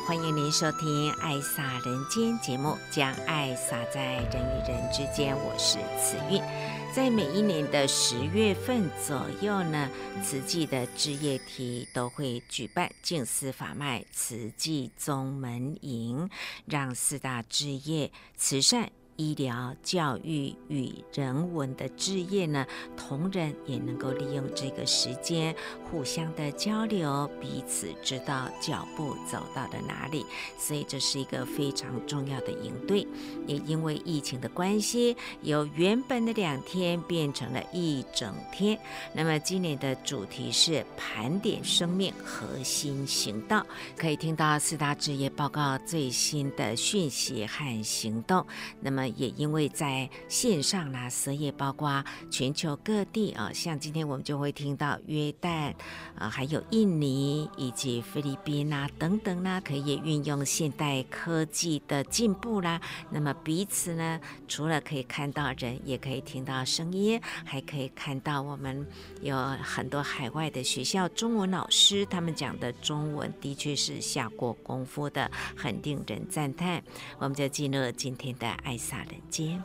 欢迎您收听《爱洒人间》节目，将爱洒在人与人之间。我是慈韵，在每一年的十月份左右呢，慈济的置业体都会举办净思法脉慈济宗门营，让四大置业慈善。医疗、教育与人文的置业呢，同仁也能够利用这个时间互相的交流，彼此知道脚步走到了哪里。所以这是一个非常重要的营队。也因为疫情的关系，由原本的两天变成了一整天。那么今年的主题是盘点生命核心行道，可以听到四大志业报告最新的讯息和行动。那么也因为在线上啦，所以也包括全球各地啊，像今天我们就会听到约旦啊，还有印尼以及菲律宾啊等等啦，可以运用现代科技的进步啦。那么彼此呢，除了可以看到人，也可以听到声音，还可以看到我们有很多海外的学校中文老师，他们讲的中文的确是下过功夫的，很令人赞叹。我们就进入今天的爱洒人间。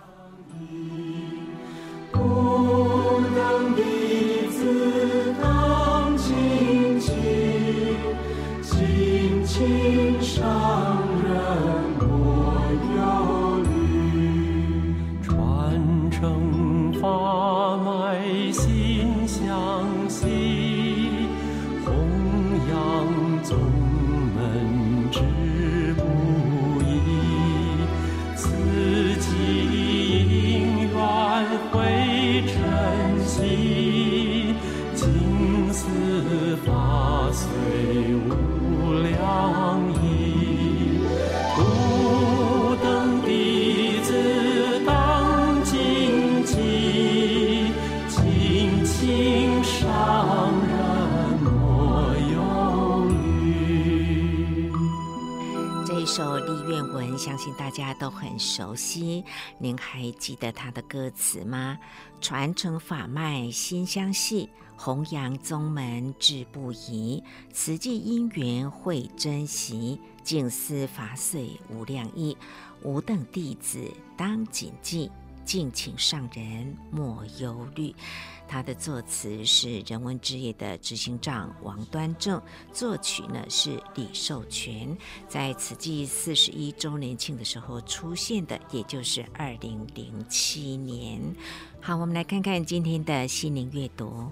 信大家都很熟悉。您还记得他的歌词吗？传承法脉心相系，弘扬宗门志不移。慈济因缘会珍惜，静思法随无量意。吾等弟子当谨记，敬请上人莫忧虑。他的作词是人文志业的执行长王端正，作曲呢是李寿全，在慈济四十一周年庆的时候出现的，也就是二零零七年。好，我们来看看今天的心灵阅读。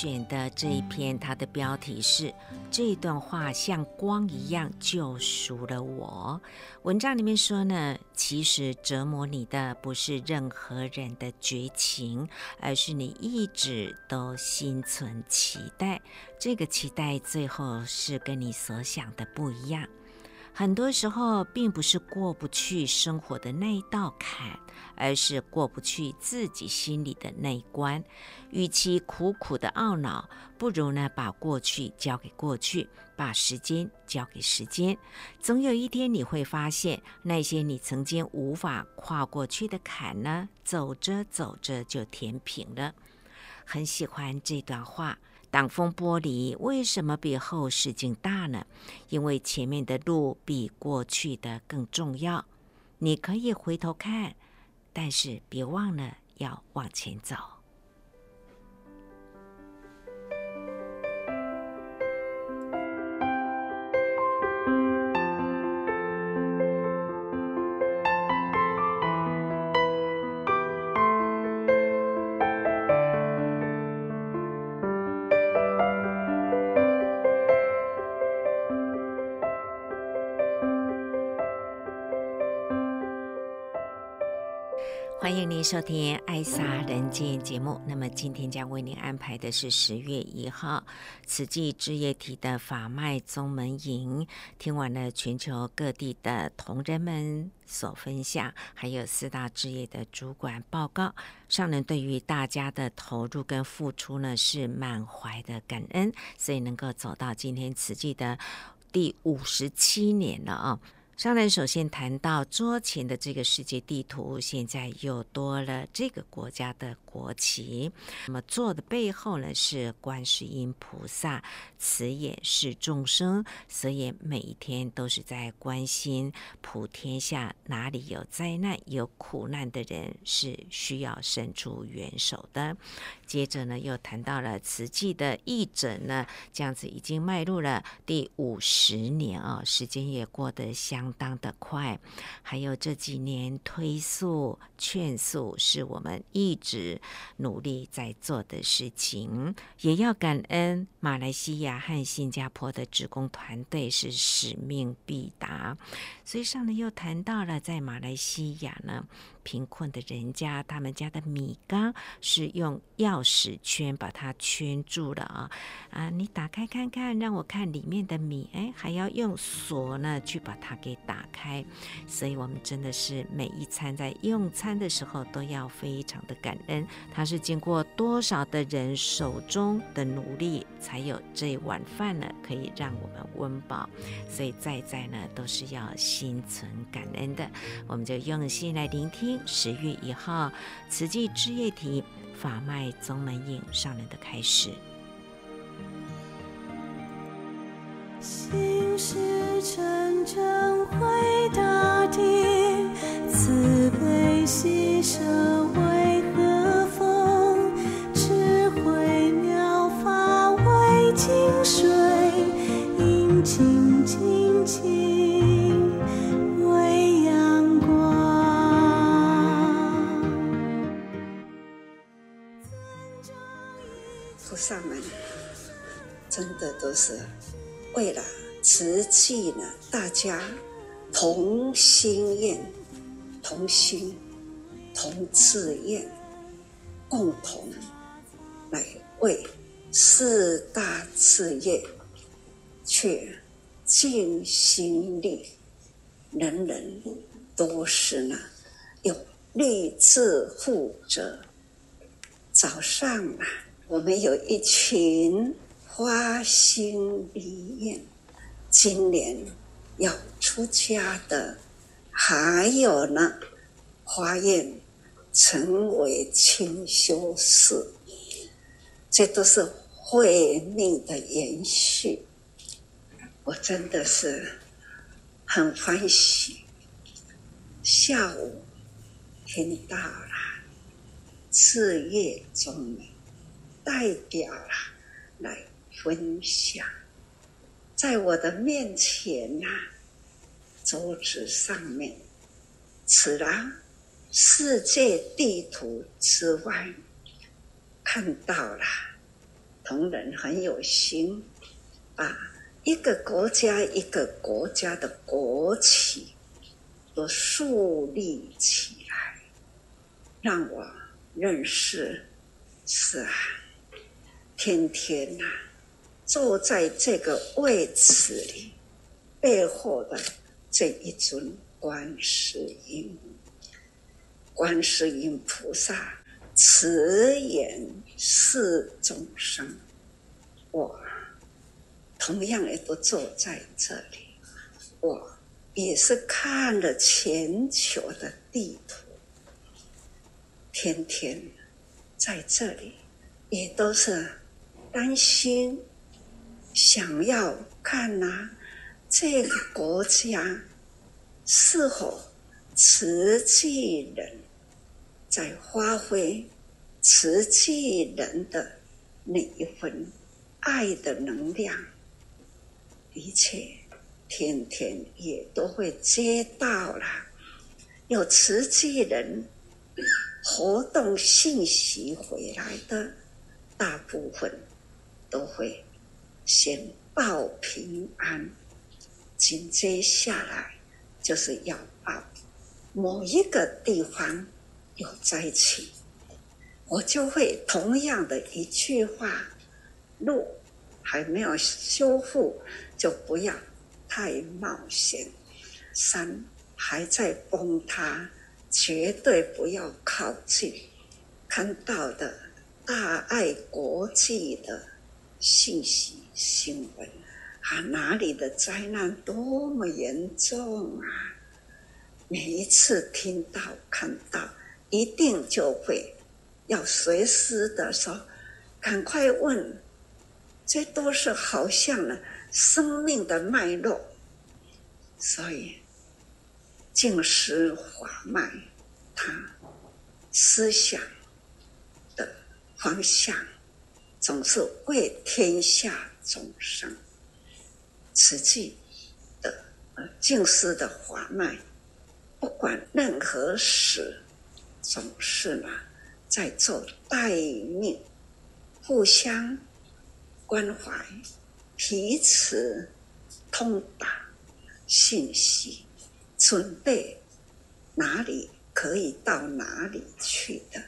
选的这一篇，它的标题是“这段话像光一样救赎了我”。文章里面说呢，其实折磨你的不是任何人的绝情，而是你一直都心存期待，这个期待最后是跟你所想的不一样。很多时候，并不是过不去生活的那一道坎，而是过不去自己心里的那一关。与其苦苦的懊恼，不如呢把过去交给过去，把时间交给时间。总有一天，你会发现那些你曾经无法跨过去的坎呢，走着走着就填平了。很喜欢这段话。挡风玻璃为什么比后视镜大呢？因为前面的路比过去的更重要。你可以回头看，但是别忘了要往前走。收听《爱撒人间》节目。那么今天将为您安排的是十月一号慈济志业体的法脉宗门营。听完了全球各地的同仁们所分享，还有四大置业的主管报告，上人对于大家的投入跟付出呢，是满怀的感恩，所以能够走到今天慈济的第五十七年了啊。上来首先谈到桌前的这个世界地图，现在又多了这个国家的国旗。那么座的背后呢，是观世音菩萨，慈眼视众生，所以每一天都是在关心普天下哪里有灾难、有苦难的人，是需要伸出援手的。接着呢，又谈到了慈济的义诊呢，这样子已经迈入了第五十年啊，时间也过得相。当的快，还有这几年推速、劝速，是我们一直努力在做的事情。也要感恩马来西亚和新加坡的职工团队，是使命必达。所以上呢，又谈到了在马来西亚呢。贫困的人家，他们家的米缸是用钥匙圈把它圈住了啊！啊，你打开看看，让我看里面的米，哎，还要用锁呢去把它给打开。所以，我们真的是每一餐在用餐的时候都要非常的感恩。它是经过多少的人手中的努力，才有这碗饭呢，可以让我们温饱。所以，在在呢都是要心存感恩的。我们就用心来聆听。十月一号，慈济之夜题法脉宗门印上人的开始。心事沉沉回大地，慈悲喜舍为何风？智慧妙法为净水，应清净净。上们真的都是为了慈济呢，大家同心愿、同心、同志愿，共同来为四大事业去尽心力，人人都是呢有立志负责。早上啊。我们有一群花心立愿，今年要出家的，还有呢，发愿成为清修士，这都是慧命的延续。我真的是很欢喜。下午听到了志业宗门。代表了来分享，在我的面前呐、桌子上面，除了世界地图之外，看到了，同仁很有心，把一个国家一个国家的国旗都树立起来，让我认识。是啊，天天呐、坐在这个位置里，背后的这一尊观世音，观世音菩萨慈眼视众生，我同样也都坐在这里，我也是看了全球的地图，天天。在这里，也都是担心，想要看呐、啊，这个国家是否慈济人在发挥慈济人的那一份爱的能量，一切天天也都会接到了，有慈济人。活动信息回来的大部分都会先报平安，紧接下来就是要报某一个地方有灾情，我就会同样的一句话：路还没有修复，就不要太冒险；山还在崩塌。绝对不要靠近，看到的大爱国际的信息新闻啊，哪里的灾难多么严重啊！每一次听到看到，一定就会要随时的说，赶快问，这都是好像呢生命的脉络，所以。静思法脉，他思想的方向总是为天下众生。慈济的呃静思的法脉，不管任何事，总是呢在做待命，互相关怀，彼此通达信息。准备哪里可以到哪里去的，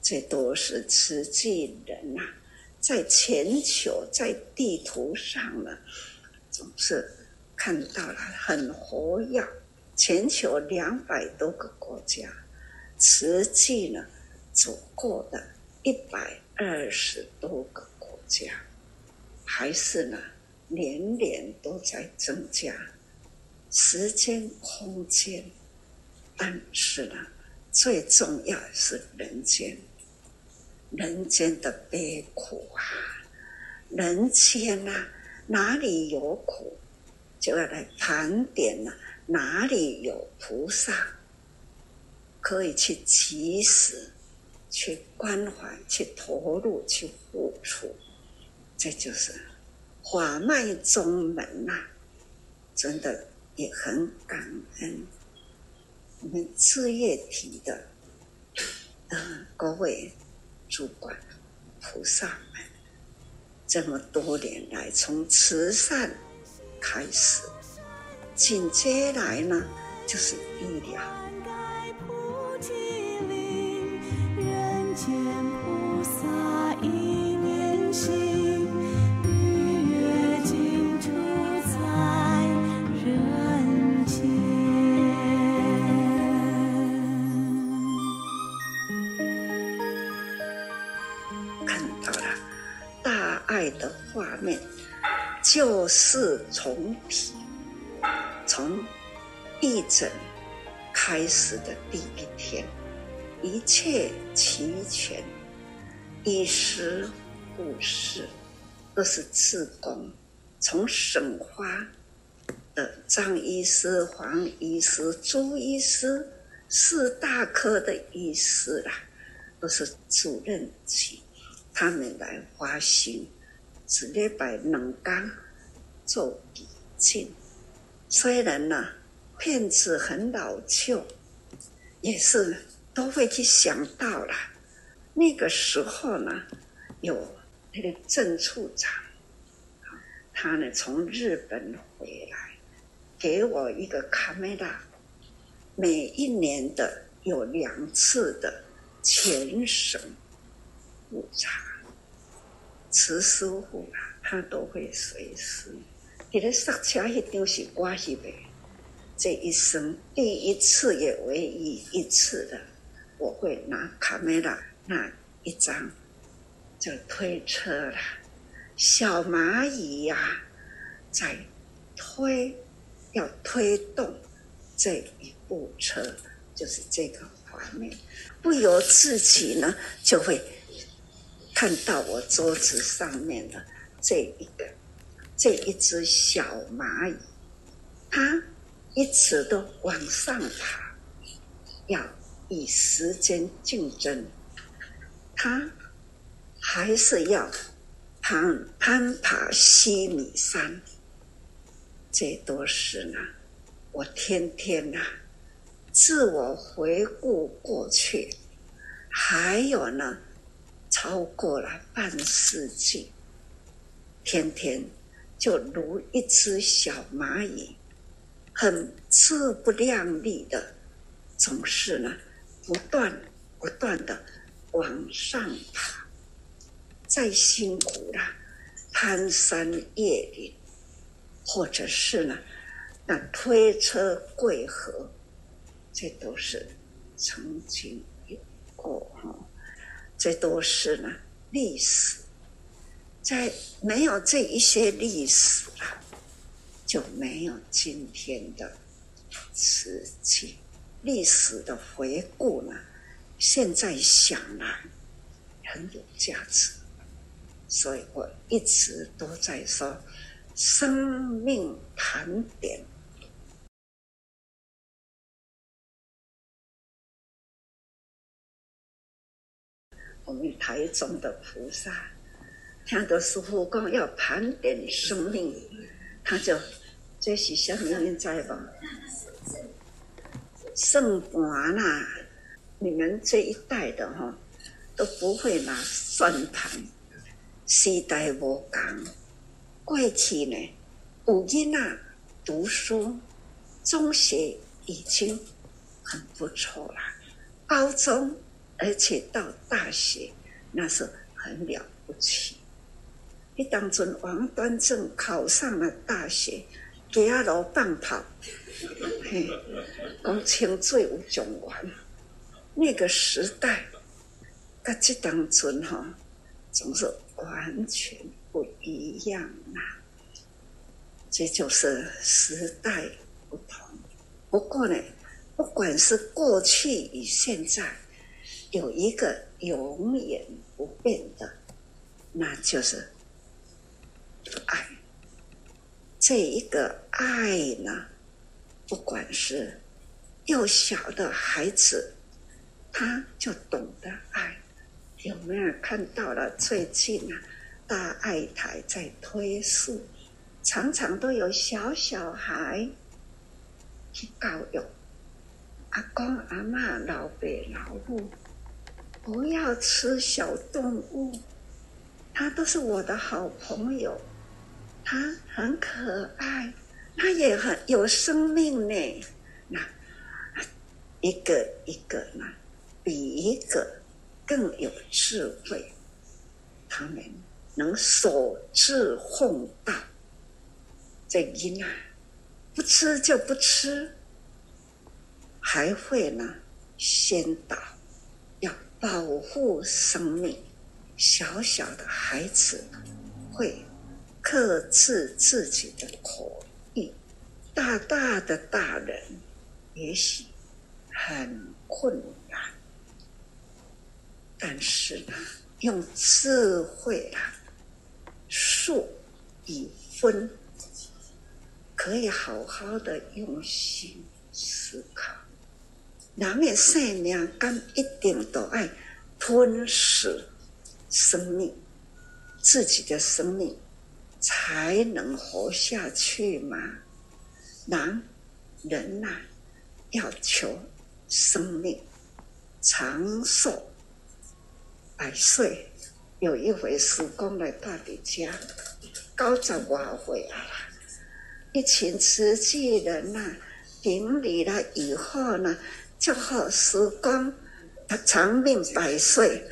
这都是慈济人呐、在全球在地图上呢，总是看到了很活跃。全球两百多个国家，实际呢走过的一百二十多个国家，还是呢年年都在增加。时间、空间，但是呢，最重要的是人间，人间的悲苦啊，人间呐、啊，哪里有苦，就要来盘点呐、啊，哪里有菩萨，可以去及时去关怀、去投入、去付出，这就是法脉宗门呐、真的。也很感恩我们事业体的呃各位主管菩萨们，这么多年来从慈善开始，紧接来呢就是医疗。爱的画面，就是从体，从义诊开始的第一天，一切齐全，医师、护士都是志工，从省花的张医师、黄医师、朱医师，四大科的医师啦，都是主任级，他们来发心，一礼拜两天。做笔记，虽然呢，片子很老旧，也是都会去想到了，那个时候呢，有那个郑处长，他呢从日本回来，给我一个卡梅拉，每一年的有两次的全省普查，慈师傅啊，他都会随时。你的刹车一定是关系的，这一生第一次也唯一一次的，我会拿卡梅拉那一张，就推车了，小蚂蚁呀、在推，要推动这一部车，就是这个画面，不由自己呢就会看到我桌子上面的这一个。这一只小蚂蚁，它一直都往上爬，要与时间竞争，它还是要攀攀爬西米山。这都是呢，我天天呐、啊，自我回顾过去，还有呢，超过了半世纪，天天。就如一只小蚂蚁，很自不量力的，总是呢，不断不断的往上爬，再辛苦了，攀山越岭，或者是呢，那推车过河，这都是曾经有过哈，这都是呢历史。在没有这一些历史了，就没有今天的瓷器。历史的回顾呢，现在想来很有价值，所以我一直都在说生命盘点。我们台中的菩萨。听到师傅讲要盘点生命，他就这是什么？你知不？算盘啦，你们这一代的哈都不会拿算盘，时代无同。过去呢，有囡仔读书，中学已经很不错了，高中而且到大学那是很了不起。一当阵王端正考上了大学，走路放炮，嘿，讲清水有状元。那个时代，跟这当阵哈，总是完全不一样啊。这就是时代不同。不过呢，不管是过去与现在，有一个永远不变的，那就是。爱，这一个爱呢，不管是幼小的孩子，他就懂得爱。有没有看到了？最近啊，大爱台在推树，常常都有小小孩去教育阿公阿嬷、老爸老母，不要吃小动物，它都是我的好朋友。它很可爱，它也很有生命呢。那一个一个呢，比一个更有智慧。他们能守志奉道，这因啊，不吃就不吃，还会呢先倒保护生命。小小的孩子会。克制自己的口欲，大大的大人也许很困难，但是呢，用智慧啊，数与分，可以好好的用心思考。人的生命敢一定都爱吞噬生命，自己的生命。才能活下去吗？人人呐、要求生命长寿，百岁，有一回师公来大弟家，九十外岁啊，一群慈济人呐、啊，顶礼了以后呢，祝贺师公他长命百岁。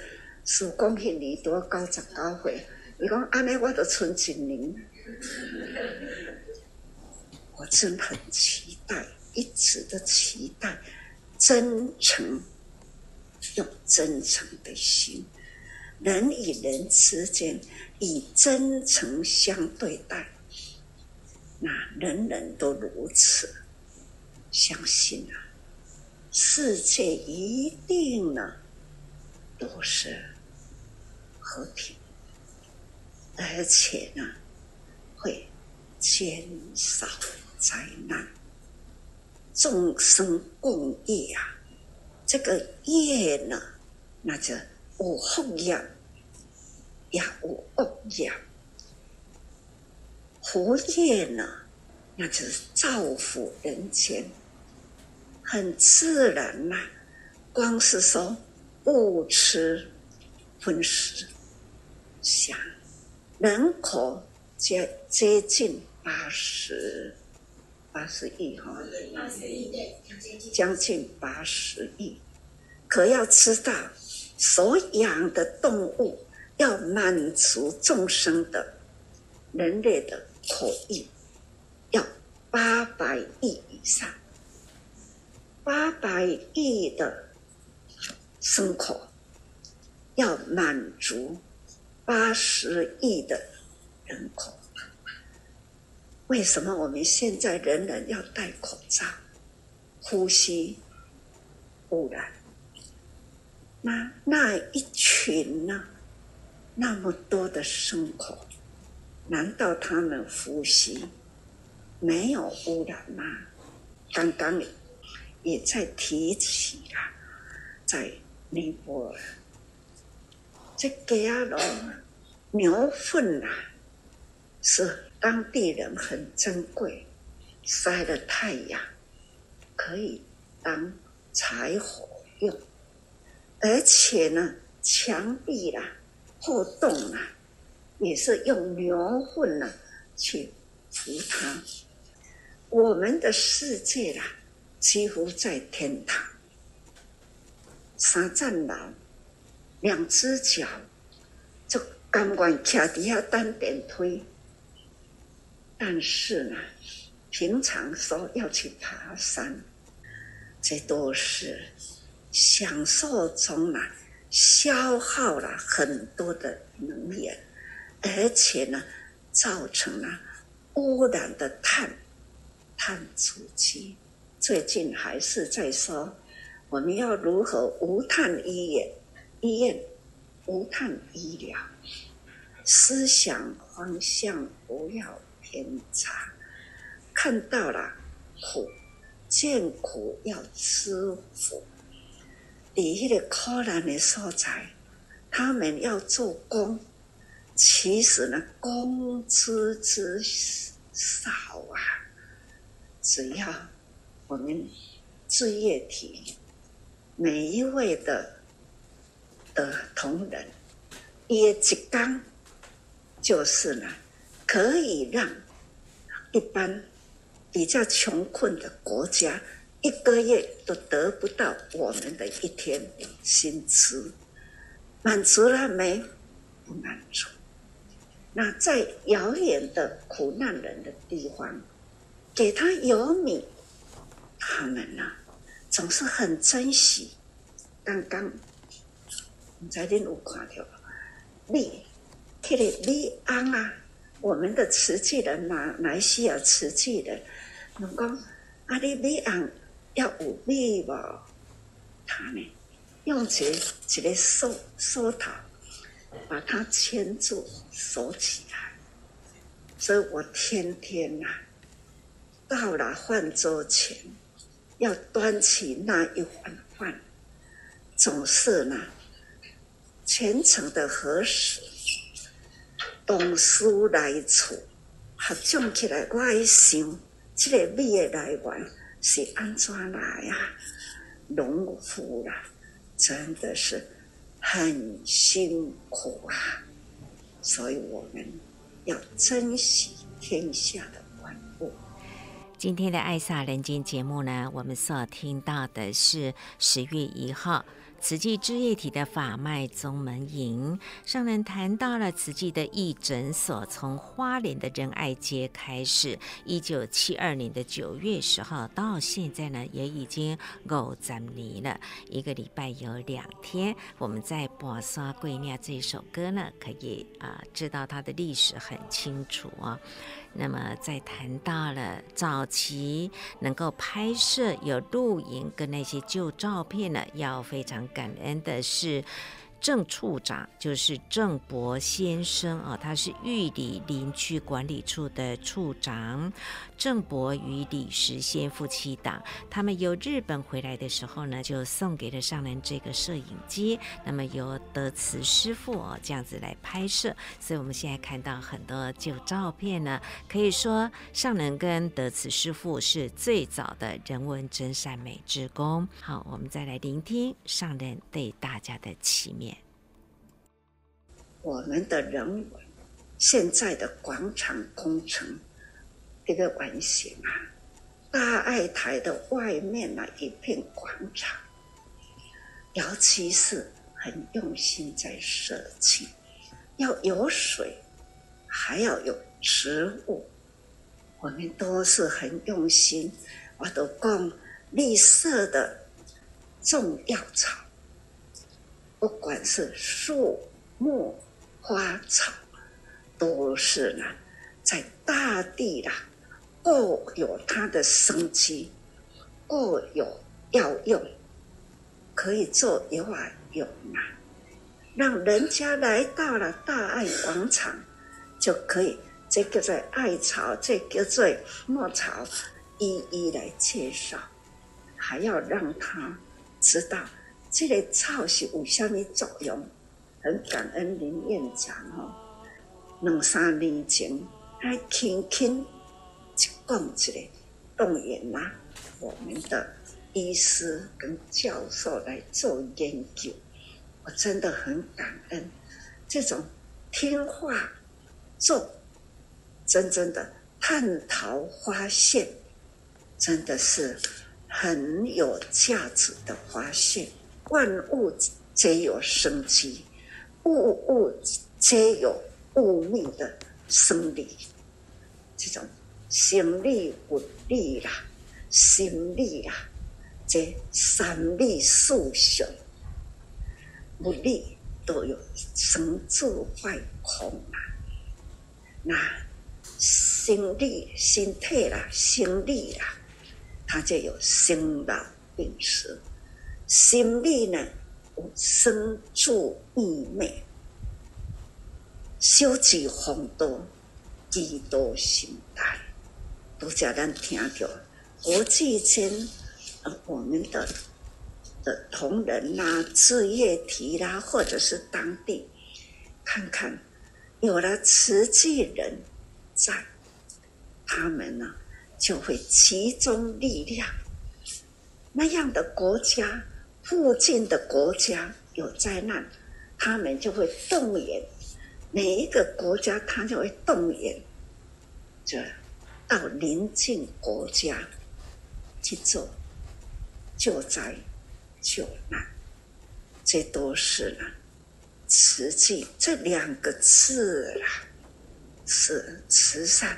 师公迄年多九十九岁，伊讲安尼我都存一年，我真很期待，一直的期待，真诚。用真诚的心，人与人之间以真诚相对待，那人人都如此，相信啊，世界一定呢都是和平，而且呢会减少灾难，众生共业啊。这个业呢，那就有福业，也有恶业。福业呢，那就是造福人间，很自然呐、光是说物吃分食，想人口接接近八十。八十亿哈，将近八十亿。可要知道，所养的动物要满足众生的人类的口欲，要八百亿以上，八百亿的牲口要满足八十亿的人口。为什么我们现在人人要戴口罩？呼吸污染。那那一群呢？那么多的牲口，难道他们呼吸没有污染吗？刚刚也在提起了，在尼泊尔，这个呀，牛粪啊，是。当地人很珍贵，晒了太阳可以当柴火用，而且呢，墙壁啦、破洞啊，也是用牛粪呢去涂它。我们的世界啦，几乎在天堂，三层楼，两只脚就甘愿骑底下等电梯。但是呢，平常说要去爬山，这都是享受中呢，消耗了很多的能源，而且呢，造成了污染的碳碳足迹。最近还是在说，我们要如何无碳医院，医院无碳医疗，思想方向不要。偏差，看到了苦，见苦要吃苦。第一个可怜的所在，他们要做工，其实呢，工资之少啊。只要我们志业体每一位的的同仁，业绩刚就是呢。可以让一般比较穷困的国家一个月都得不到我们的一天薪资，满足了没？不满足。那在遥远的苦难人的地方，给他有米，他们呢总是很珍惜。刚刚你在恁有看到米，这个米瓮啊。我们的瓷器人，马来西亚瓷器人，能讲阿里米昂要有米无？他呢，用这一个手手头把它牵住锁起来。所以我天天呐、到了饭桌前，要端起那一碗饭，总是呢，虔诚的合十。同事来处，合众起来，我一想，这个米的来源是安怎来啊？农夫啦，真的是很辛苦啊，所以我们要珍惜天下的。今天的《爱萨人间》节目呢，我们所听到的是十月一号。慈济枝叶体的法脉宗门营上人谈到了慈济的义诊所从花莲的仁爱街开始，一九七二年的九月十号到现在呢，也已经五十年了。一个礼拜有两天，我们在《跋山过岭》这首歌呢，可以啊、知道它的历史很清楚啊、哦。那么，在谈到了早期能够拍摄有录影跟那些旧照片呢，要非常感恩的是。郑处长就是郑伯先生啊，他是玉里林区管理处的处长。郑伯与李时仙夫妻档，他们由日本回来的时候呢，就送给了上人这个摄影机。那么由德慈师傅哦这样子来拍摄，所以我们现在看到很多旧照片呢，可以说上人跟德慈师傅是最早的人文真善美之功。好，我们再来聆听上人对大家的祈勉。我们的人文，现在的广场工程，这个完形啊，大爱台的外面那一片广场，尤其是很用心在设计，要有水，还要有植物，我们都是很用心。我都讲绿色的种药草，不管是树木。花草都是呢，在大地啦，各有它的生机，各有药用，可以做有啊有啊，让人家来到了大爱广场，就可以这个在艾草，这个在墨草，一一来介绍，还要让他知道这个草是有什么作用。很感恩林院长哦，两三年前还轻轻一讲起来，动员啦，我们的医师跟教授来做研究，我真的很感恩这种听话做真正的探讨发现，真的是很有价值的发现。万物皆有生机。物物皆有物命的生理，这种心理、物理啦、心理啦，这三理四象，物理都有生住坏空啦。那心理、身体啦、心理啦，它就有生老病死。心理呢？有生住异昧，修己防道，积道行大，都叫人听到。国际间，我们的的同仁啦、志业体啦，或者是当地，看看有了慈济人在，他们呢就会集中力量，那样的国家。附近的国家有灾难，他们就会动员每一个国家，他就会动员，就到邻近国家去做救灾救难，这都是呢，慈济这两个字啦，是慈善，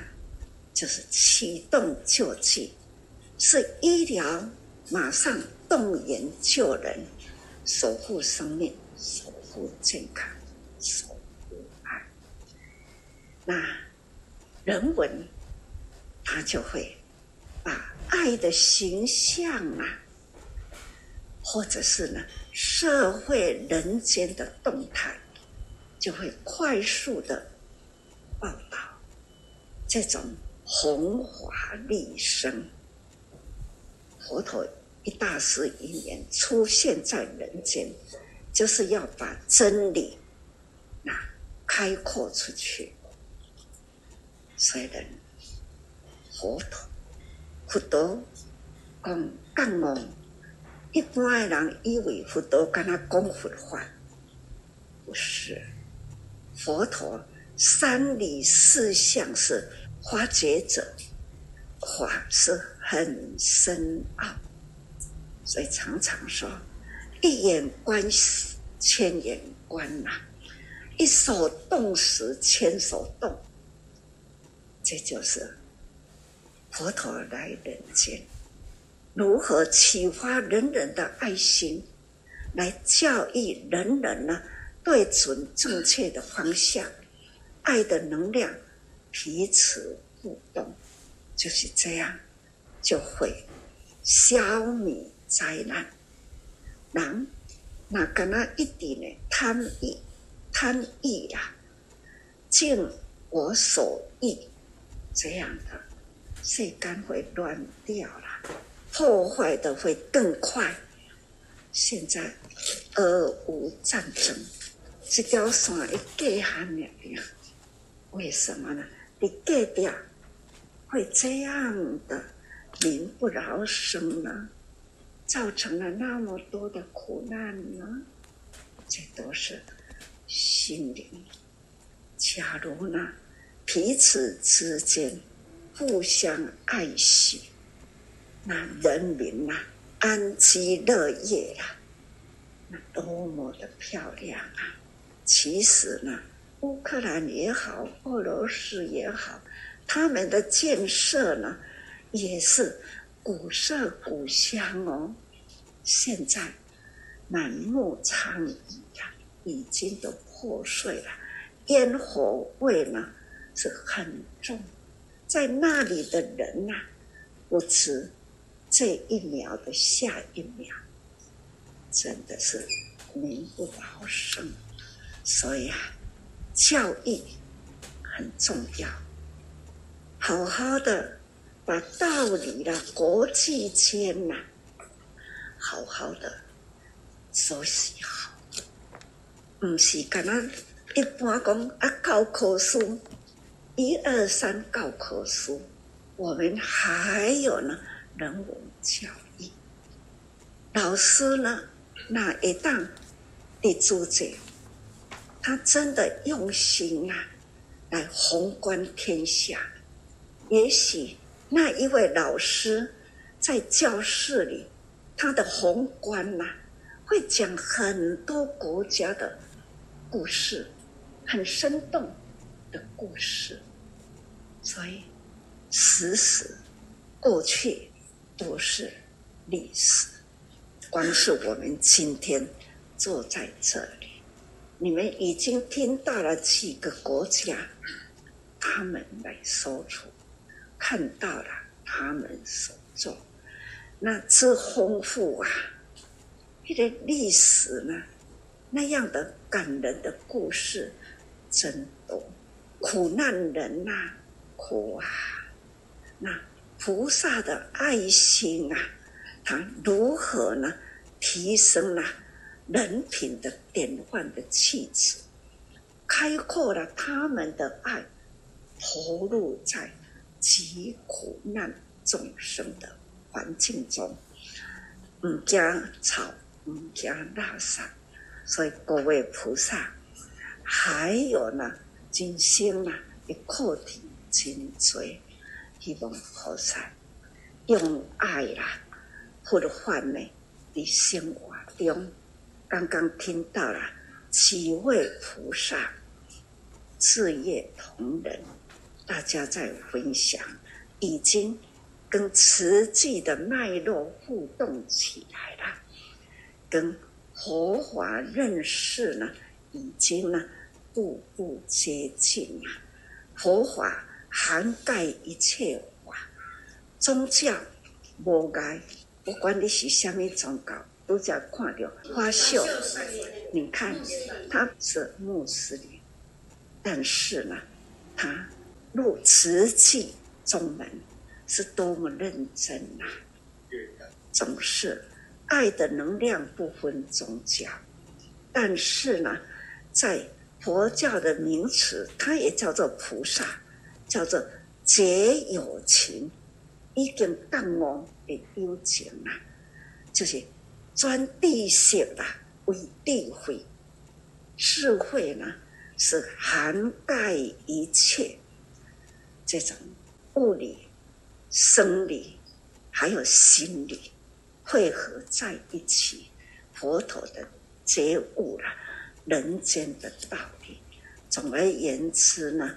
就是启动救济，是医疗，马上。动员救人，守护生命，守护健康，守护爱。那人文，他就会把爱的形象啊，或者是呢社会人间的动态，就会快速的报道这种弘法利生，佛陀。一大师一年出现在人间，就是要把真理那开阔出去。虽然佛陀、佛陀讲讲哦，一般的人以为佛陀跟他讲佛法，不是。佛陀三理四相是发觉者，法是很深奥，所以常常说一眼观千眼观呐、啊，一手动时千手动，这就是佛陀来人间。如何启发人人的爱心，来教育人人呢？对准正确的方向，爱的能量彼此互动，就是这样，就会消弭灾难。人那跟那一点呢贪欲，贪欲呀，尽我所欲，这样的世间会乱掉了。破坏的会更快。现在俄乌战争，这条线一隔下来，为什么呢？你隔掉会这样的民不聊生呢？造成了那么多的苦难呢？这都是心灵。假如呢，彼此之间互相爱惜。那人民呐、安居乐业啦、啊，那多么的漂亮啊！其实呢，乌克兰也好，俄罗斯也好，他们的建设呢，也是古色古香哦。现在满目疮痍呀，已经都破碎了，烟火味呢是很重，在那里的人呐、不知。这一秒的下一秒，真的是民不聊生。所以啊，教育很重要，好好的把道理啦、国际间呐，好好的熟悉好。不是干那一般讲啊，教科书一二三教科书，我们还有呢。人文教育，老师呢？那一档的主者，他真的用心啊，来宏观天下。也许那一位老师在教室里，他的宏观呐、啊，会讲很多国家的故事，很生动的故事。所以，时时过去。都是历史。光是我们今天坐在这里，你们已经听到了几个国家，他们来说出，看到了他们所做，那这丰富啊！这个历史呢，那样的感人的故事真，苦难人呐、苦啊，那。菩萨的爱心啊，他如何呢？提升了人品的典范的气质，开阔了他们的爱，投入在极苦难众生的环境中，唔惊吵，唔惊垃圾。所以各位菩萨，还有呢，今生啊，的课题真多。希望菩萨用爱啦，或者换呢，的生活中，刚刚听到了几位菩萨事业同仁，大家在分享，已经跟实际的脉络互动起来了，跟佛法认识呢，已经呢步步接近啊，佛法。涵盖一切法，宗教无碍，不管你是什么宗教，都在看到花秀。你看，他是穆斯林，但是呢，他入慈济宗门是多么认真呐、啊！总是爱的能量不分宗教，但是呢，在佛教的名词，它也叫做菩萨。叫做结有情，已经淡忘的幽情啊，就是专地性啊，为地慧，智慧呢，是涵盖一切这种物理、生理，还有心理汇合在一起，佛陀的觉悟了人间的道理。总而言之呢，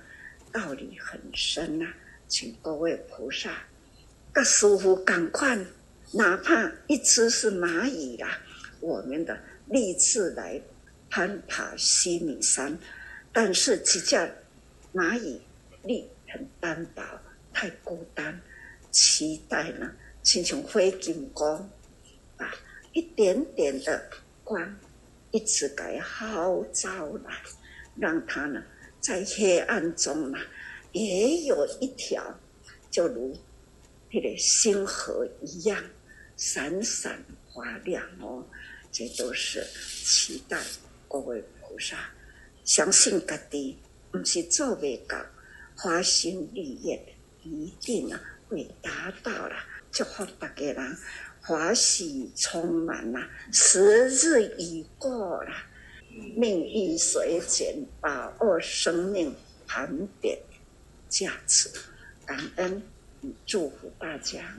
道理很深呐、啊，请各位菩萨，各师傅赶快，哪怕一只是蚂蚁啦，我们的立志来。攀爬西米山，但是几只蚂蚁力很单薄，太孤单。期待呢，亲像灰金光，把一点点的光，一直给号召来，让他呢在黑暗中呢，也有一条，就如那个星河一样闪闪发亮哦。这都是期待。各位菩萨，相信家己不是做未到，花心立愿，一定啊会达到啦。祝福大家人欢喜充满啊，时日已过了，命运随转，把握生命盘点价值，感恩祝福大家。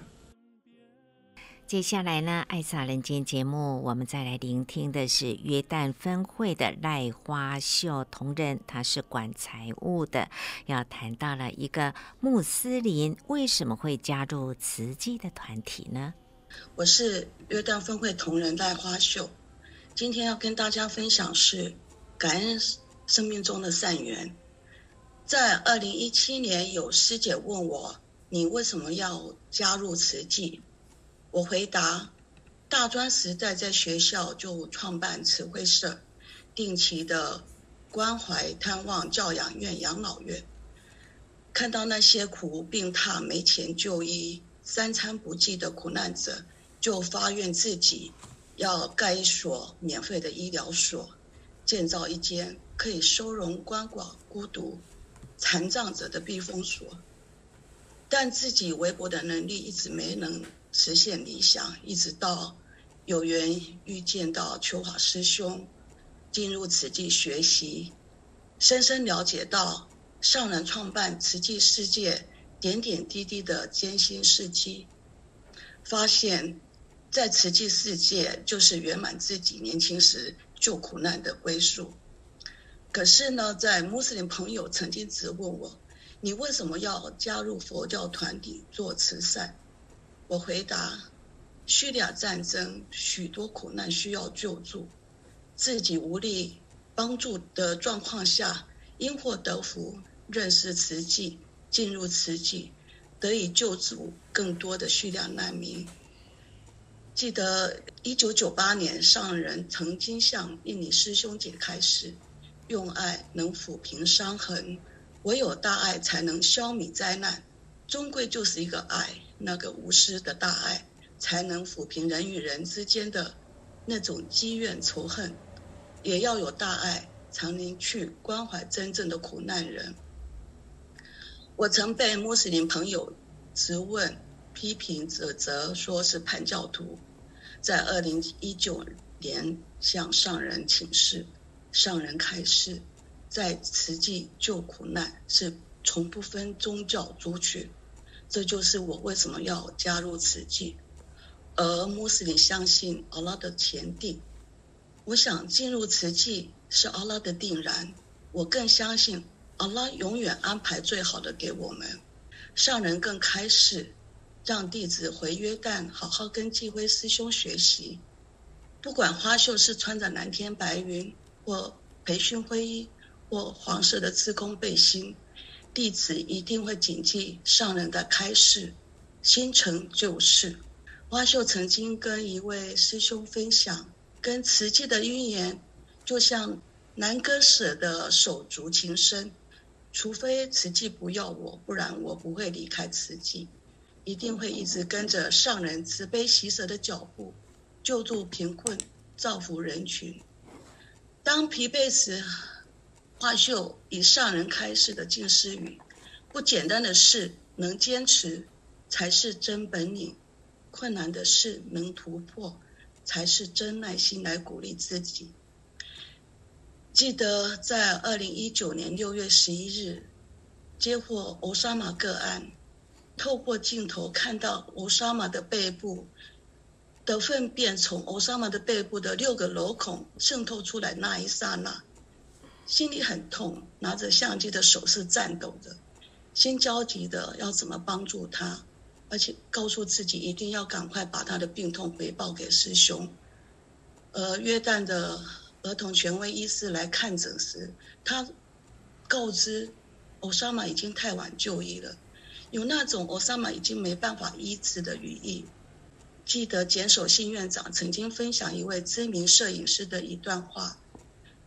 接下来呢，爱撒人间节目，我们再来聆听的是约旦分会的赖花秀同仁，他是管财务的，要谈到了一个穆斯林为什么会加入慈济的团体呢？我是约旦分会同仁赖花秀，今天要跟大家分享是感恩生命中的善缘。在二零一七年，有师姐问我，你为什么要加入慈济？我回答：大专时代在学校就创办慈惠社，定期的关怀探望教养院、养老院，看到那些苦病榻、没钱就医、三餐不济的苦难者，就发愿自己要盖一所免费的医疗所，建造一间可以收容鳏寡、孤独、残障者的避风所，但自己微薄的能力一直没能。实现理想，一直到有缘遇见到秋华师兄，进入慈济学习，深深了解到上人创办慈济世界点点滴滴的艰辛事迹，发现，在慈济世界就是圆满自己年轻时救苦难的归宿。可是呢，在穆斯林朋友曾经质问我：“你为什么要加入佛教团体做慈善？”我回答：叙利亚战争，许多苦难需要救助，自己无力帮助的状况下，因祸得福，认识慈济，进入慈济，得以救助更多的叙利亚难民。记得一九九八年，上人曾经向印尼师兄姐开示：用爱能抚平伤痕，唯有大爱才能消弭灾难，终归就是一个爱。那个无私的大爱，才能抚平人与人之间的那种积怨仇恨；也要有大爱，才能去关怀真正的苦难人。我曾被穆斯林朋友质问、批评、指责，说是叛教徒。在二零一九年向上人请示，上人开示，在慈济救苦难是从不分宗教族群。这就是我为什么要加入慈济，而穆斯林相信阿拉的前定。我想进入慈济是阿拉的定然，我更相信阿拉永远安排最好的给我们。上人更开示，让弟子回约旦好好跟济辉师兄学习。不管花秀是穿着蓝天白云，或培训灰衣，或黄色的自工背心。弟子一定会谨记上人的开示，心诚就是。花秀曾经跟一位师兄分享，跟慈济的姻缘，就像南歌舍的手足情深。除非慈济不要我，不然我不会离开慈济，一定会一直跟着上人慈悲喜舍的脚步，救助贫困，造福人群。当疲惫时，花秀以上人开示的静思语：不简单的事能坚持，才是真本领；困难的事能突破，才是真耐心来鼓励自己。记得在二零一九年六月十一日接获欧沙玛个案，透过镜头看到欧沙玛的背部的粪便从欧沙玛的背部的六个镂孔渗透出来那一刹那，心里很痛，拿着相机的手是颤抖的，心焦急的要怎么帮助他，而且告诉自己一定要赶快把他的病痛回报给师兄。呃，约旦的儿童权威医师来看诊时，他告知奥沙玛已经太晚就医了，有那种奥沙玛已经没办法医治的语意。记得简守信院长曾经分享一位知名摄影师的一段话。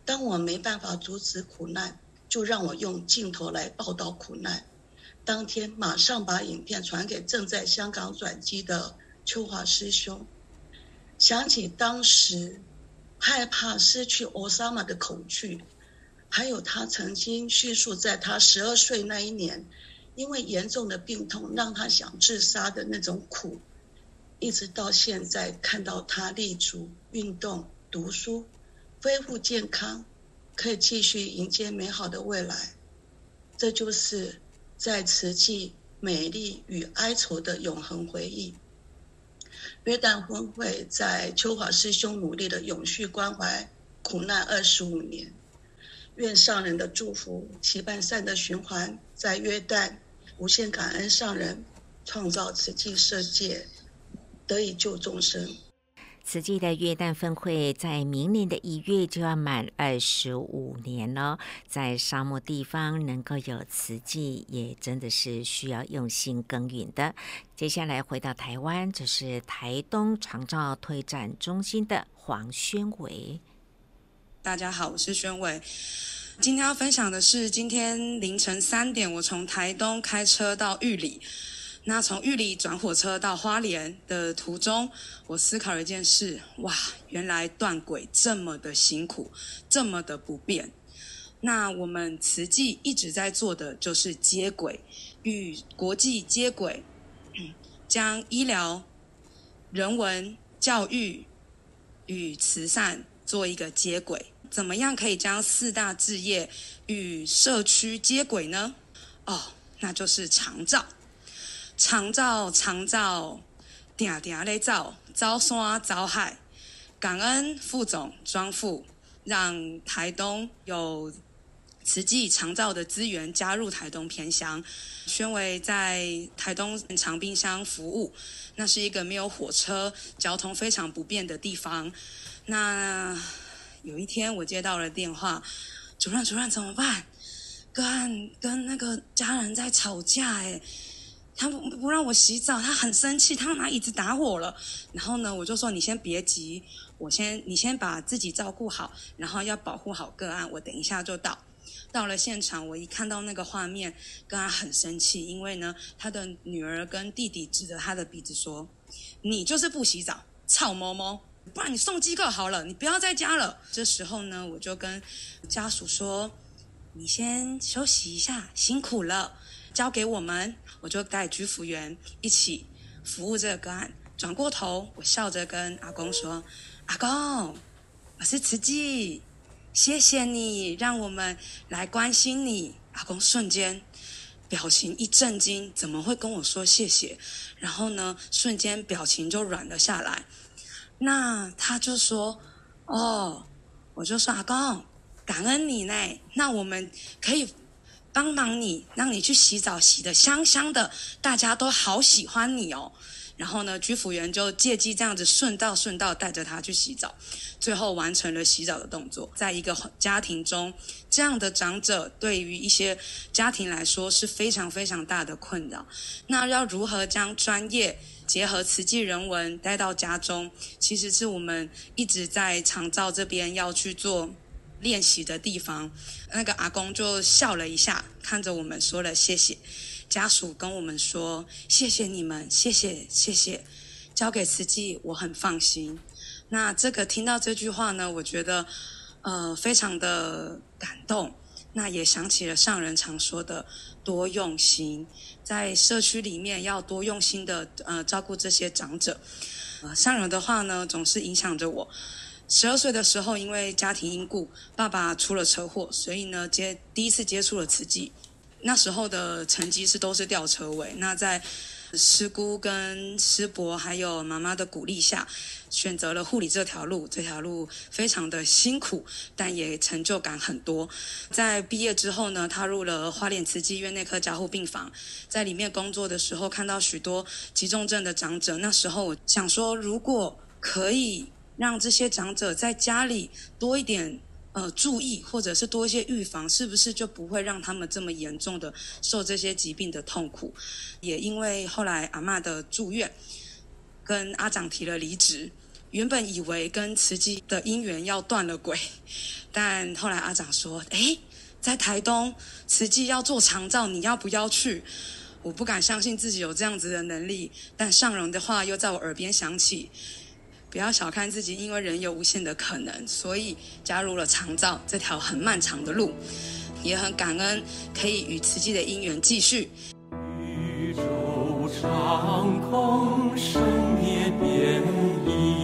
当我没办法阻止苦难，就让我用镜头来报道苦难。当天马上把影片传给正在香港转机的秋华师兄。想起当时害怕失去欧沙玛的恐惧，还有他曾经叙述在他十二岁那一年，因为严重的病痛让他想自杀的那种苦，一直到现在看到他立足运动读书。恢复健康，可以继续迎接美好的未来。这就是在慈济美丽与哀愁的永恒回忆。约旦峰会在秋华师兄努力的永续关怀苦难二十五年，愿上人的祝福，期盼善的循环，在约旦无限感恩上人创造慈济世界，得以救众生。慈济的约旦分会在明年的一月就要满二十五年了，在沙漠地方能够有慈济，也真的是需要用心耕耘的。接下来回到台湾，这是台东长照推展中心的黄宣伟。大家好，我是宣伟。今天要分享的是，今天凌晨三点，我从台东开车到玉里。那从玉里转火车到花莲的途中，我思考了一件事：哇，原来断轨这么的辛苦，这么的不便。那我们慈济一直在做的就是接轨，与国际接轨，将医疗、人文、教育与慈善做一个接轨。怎么样可以将四大志业与社区接轨呢？哦，那就是长照。长照，长照，定定咧走，走山走海，感恩副总庄副，让台东有慈济长照的资源加入台东偏乡。宣伟在台东长滨乡服务，那是一个没有火车、交通非常不便的地方。那有一天我接到了电话，主任，主任怎么办？跟跟那个家人在吵架，哎。他不不让我洗澡，他很生气，他拿椅子打我了。然后呢，我就说你先别急，我先你先把自己照顾好，然后要保护好个案。我等一下就到。到了现场，我一看到那个画面，个案很生气，因为呢，他的女儿跟弟弟指着他的鼻子说：“你就是不洗澡，臭猫猫，不然你送机构好了，你不要在家了。”这时候呢，我就跟家属说：“你先休息一下，辛苦了，交给我们。”我就带居服员一起服务这个个案。转过头，我笑着跟阿公说：“阿公，我是慈济，谢谢你让我们来关心你。”阿公瞬间表情一震惊，怎么会跟我说谢谢？然后呢，瞬间表情就软了下来。那他就说：“哦，我就说阿公，感恩你呢。那我们可以。”帮忙你，让你去洗澡，洗得香香的，大家都好喜欢你哦。然后呢，居服员就借机这样子顺道顺道带着他去洗澡，最后完成了洗澡的动作。在一个家庭中，这样的长者对于一些家庭来说是非常非常大的困扰。那要如何将专业结合慈济人文带到家中，其实是我们一直在长照这边要去做。练习的地方，那个阿公就笑了一下，看着我们说了谢谢。家属跟我们说谢谢你们，谢谢谢谢，交给慈济我很放心。那这个听到这句话呢，我觉得呃非常的感动。那也想起了上人常说的多用心，在社区里面要多用心的呃照顾这些长者。呃，上人的话呢总是影响着我。十二岁的时候，因为家庭因故，爸爸出了车祸，所以呢，接第一次接触了慈济。那时候的成绩是都是吊车尾。那在师姑跟师伯还有妈妈的鼓励下，选择了护理这条路。这条路非常的辛苦，但也成就感很多。在毕业之后呢，踏入了花莲慈济院内科加护病房，在里面工作的时候，看到许多急重症的长者。那时候我想说，如果可以。让这些长者在家里多一点呃注意，或者是多一些预防，是不是就不会让他们这么严重的受这些疾病的痛苦？也因为后来阿嬷的住院，跟阿长提了离职，原本以为跟慈济的姻缘要断了轨，但后来阿长说：“哎，在台东慈济要做长照，你要不要去？”我不敢相信自己有这样子的能力，但上人的话又在我耳边响起。不要小看自己，因为人有无限的可能，所以加入了长照这条很漫长的路，也很感恩可以与慈济的因缘继续。宇宙长空，生灭变异，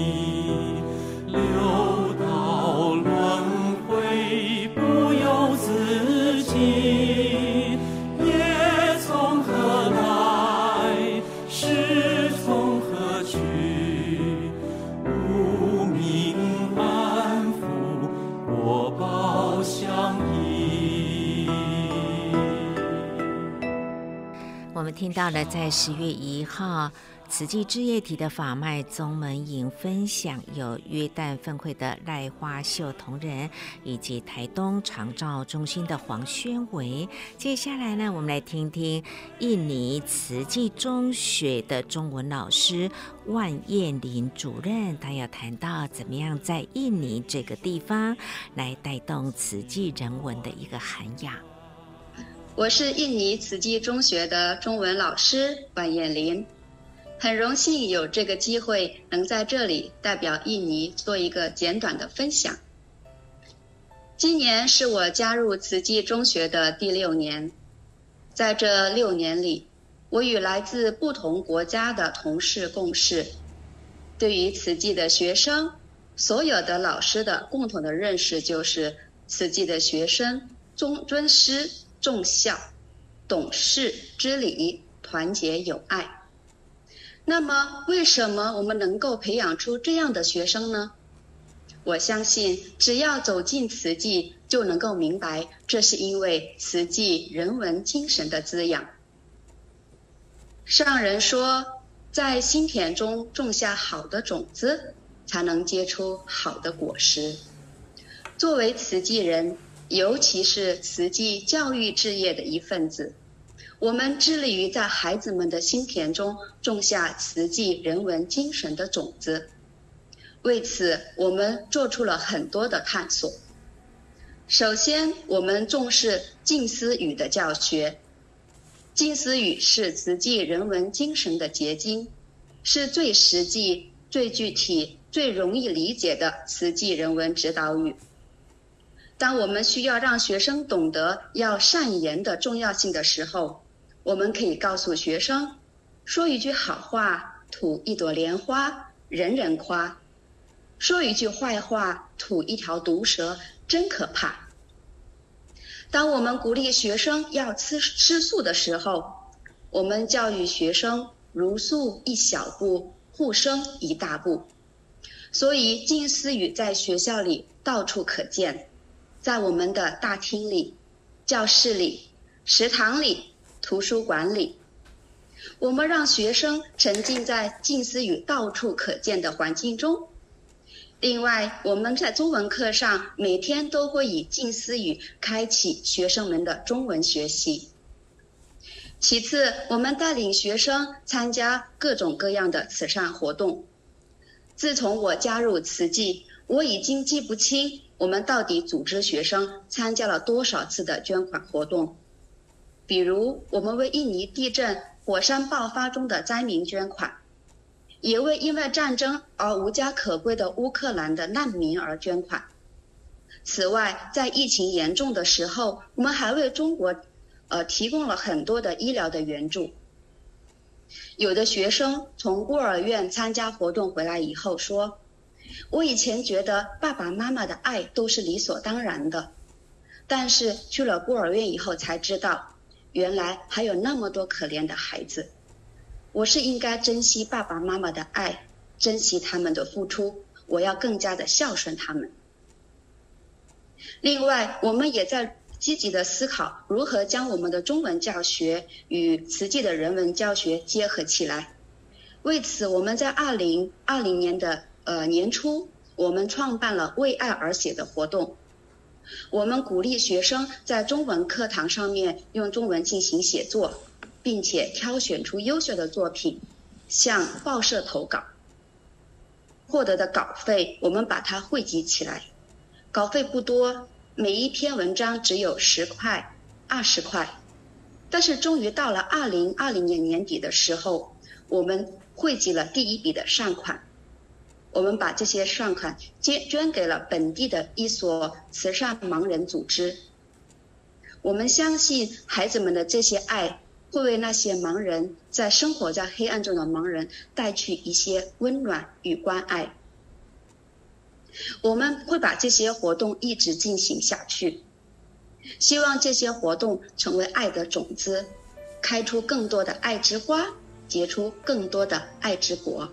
我们听到了在十月一号慈济志业体的法脉宗门营分享，有约旦分会的赖花秀同仁，以及台东长照中心的黄宣维。接下来呢，我们来听听印尼慈济中学的中文老师万燕玲主任，他要谈到怎么样在印尼这个地方来带动慈济人文的一个涵养。我是印尼慈济中学的中文老师万艳玲，很荣幸有这个机会能在这里代表印尼做一个简短的分享。今年是我加入慈济中学的第六年，在这六年里，我与来自不同国家的同事共事，对于慈济的学生，所有的老师的共同的认识就是慈济的学生尊尊师。重孝、懂事、知礼、团结友爱。那么，为什么我们能够培养出这样的学生呢？我相信，只要走进慈济，就能够明白，这是因为慈济人文精神的滋养。上人说，在心田中种下好的种子，才能结出好的果实。作为慈济人，尤其是慈济教育事业的一份子，我们致力于在孩子们的心田中种下慈济人文精神的种子。为此，我们做出了很多的探索。首先，我们重视近思语的教学。近思语是慈济人文精神的结晶，是最实际、最具体、最容易理解的慈济人文指导语。当我们需要让学生懂得要善言的重要性的时候，我们可以告诉学生：说一句好话，吐一朵莲花，人人夸；说一句坏话，吐一条毒蛇，真可怕。当我们鼓励学生要吃吃素的时候，我们教育学生茹素一小步，护生一大步。所以静思语在学校里到处可见。在我们的大厅里、教室里、食堂里、图书馆里，我们让学生沉浸在近思语到处可见的环境中。另外，我们在中文课上每天都会以近思语开启学生们的中文学习。其次，我们带领学生参加各种各样的慈善活动。自从我加入慈济，我已经记不清。我们到底组织学生参加了多少次的捐款活动？比如，我们为印尼地震、火山爆发中的灾民捐款，也为因为战争而无家可归的乌克兰的难民而捐款。此外，在疫情严重的时候，我们还为中国，呃，提供了很多的医疗的援助。有的学生从孤儿院参加活动回来以后说。我以前觉得爸爸妈妈的爱都是理所当然的，但是去了孤儿院以后才知道，原来还有那么多可怜的孩子。我是应该珍惜爸爸妈妈的爱，珍惜他们的付出，我要更加的孝顺他们。另外，我们也在积极的思考如何将我们的中文教学与慈济的人文教学结合起来。为此，我们在二零二零年的呃年初，我们创办了为爱而写的活动。我们鼓励学生在中文课堂上面用中文进行写作，并且挑选出优秀的作品，向报社投稿。获得的稿费，我们把它汇集起来。稿费不多，每一篇文章只有十块、二十块。但是终于到了二零二零年年底的时候，我们汇集了第一笔的善款。我们把这些善款捐捐给了本地的一所慈善盲人组织。我们相信孩子们的这些爱，会为那些盲人，在生活在黑暗中的盲人带去一些温暖与关爱。我们会把这些活动一直进行下去，希望这些活动成为爱的种子，开出更多的爱之花，结出更多的爱之果。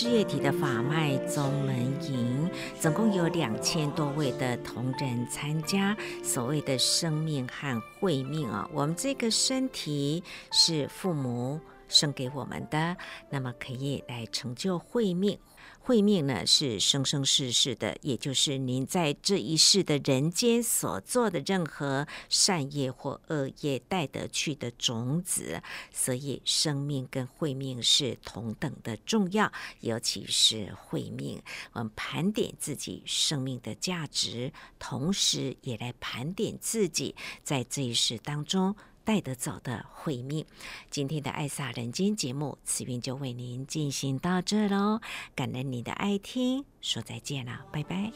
事业体的法脉宗门营，总共有两千多位的同仁参加。所谓的生命和会命啊，我们这个身体是父母生给我们的，那么可以来成就慧命。慧命呢是生生世世的，也就是您在这一世的人间所做的任何善业或恶业带得去的种子，所以生命跟慧命是同等的重要，尤其是慧命。我们盘点自己生命的价值，同时也来盘点自己在这一世当中。带得走的毁灭，今天的爱洒人间节目，此云就为您进行到这喽。感恩您的爱听，说再见了，拜拜。